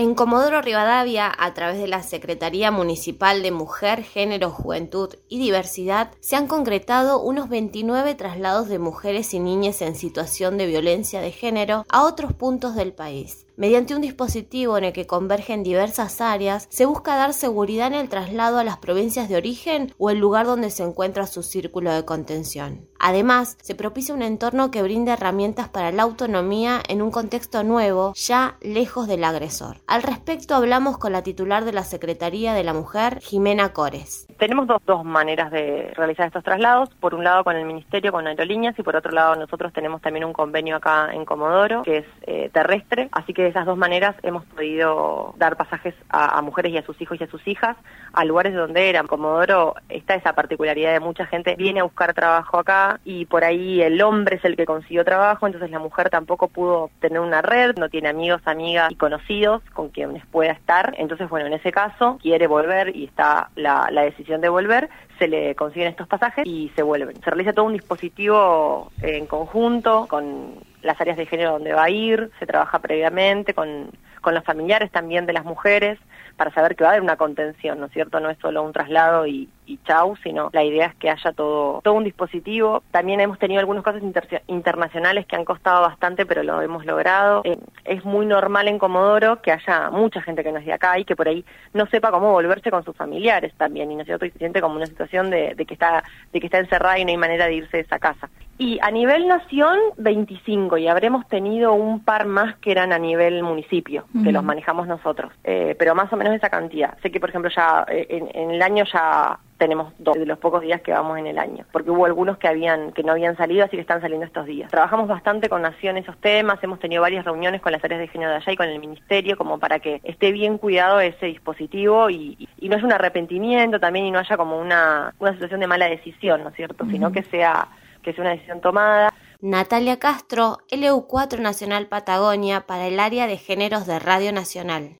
En Comodoro Rivadavia, a través de la Secretaría Municipal de Mujer, Género, Juventud y Diversidad, se han concretado unos 29 traslados de mujeres y niñas en situación de violencia de género a otros puntos del país. Mediante un dispositivo en el que convergen diversas áreas, se busca dar seguridad en el traslado a las provincias de origen o el lugar donde se encuentra su círculo de contención. Además, se propicia un entorno que brinde herramientas para la autonomía en un contexto nuevo, ya lejos del agresor. Al respecto hablamos con la titular de la Secretaría de la Mujer, Jimena Cores. Tenemos dos, dos maneras de realizar estos traslados, por un lado con el Ministerio, con aerolíneas, y por otro lado nosotros tenemos también un convenio acá en Comodoro, que es eh, terrestre, así que de esas dos maneras hemos podido dar pasajes a, mujeres y a sus hijos y a sus hijas a lugares donde eran. Comodoro. Está esa particularidad de mucha gente viene a buscar trabajo acá y por ahí el hombre es el que consiguió trabajo, entonces la mujer tampoco pudo tener una red, no tiene amigos, amigas y conocidos con quienes pueda estar, entonces bueno, en ese caso quiere volver y está la decisión de volver, se le consiguen estos pasajes y se vuelven. Se realiza todo un dispositivo en conjunto con las áreas de género donde va a ir, se trabaja previamente con, con los familiares también de las mujeres para saber que va a haber una contención, ¿no es cierto? No es solo un traslado y, y chau, sino la idea es que haya todo, todo un dispositivo. También hemos tenido algunos casos inter internacionales que han costado bastante, pero lo hemos logrado. Eh, es muy normal en Comodoro que haya mucha gente que no es de acá y que por ahí no sepa cómo volverse con sus familiares también, y no es cierto, y se siente como una situación de, de, que está, de que está encerrada y no hay manera de irse de esa casa. Y a nivel nación, 25, y habremos tenido un par más que eran a nivel municipio, uh -huh. que los manejamos nosotros, eh, pero más o menos esa cantidad. Sé que, por ejemplo, ya eh, en, en el año ya tenemos dos de los pocos días que vamos en el año, porque hubo algunos que habían que no habían salido, así que están saliendo estos días. Trabajamos bastante con Nación esos temas, hemos tenido varias reuniones con las áreas de género de allá y con el ministerio como para que esté bien cuidado ese dispositivo y, y no es un arrepentimiento también y no haya como una, una situación de mala decisión, ¿no es cierto? Uh -huh. Sino que sea que sea una decisión tomada. Natalia Castro, LU4 Nacional Patagonia para el área de géneros de Radio Nacional.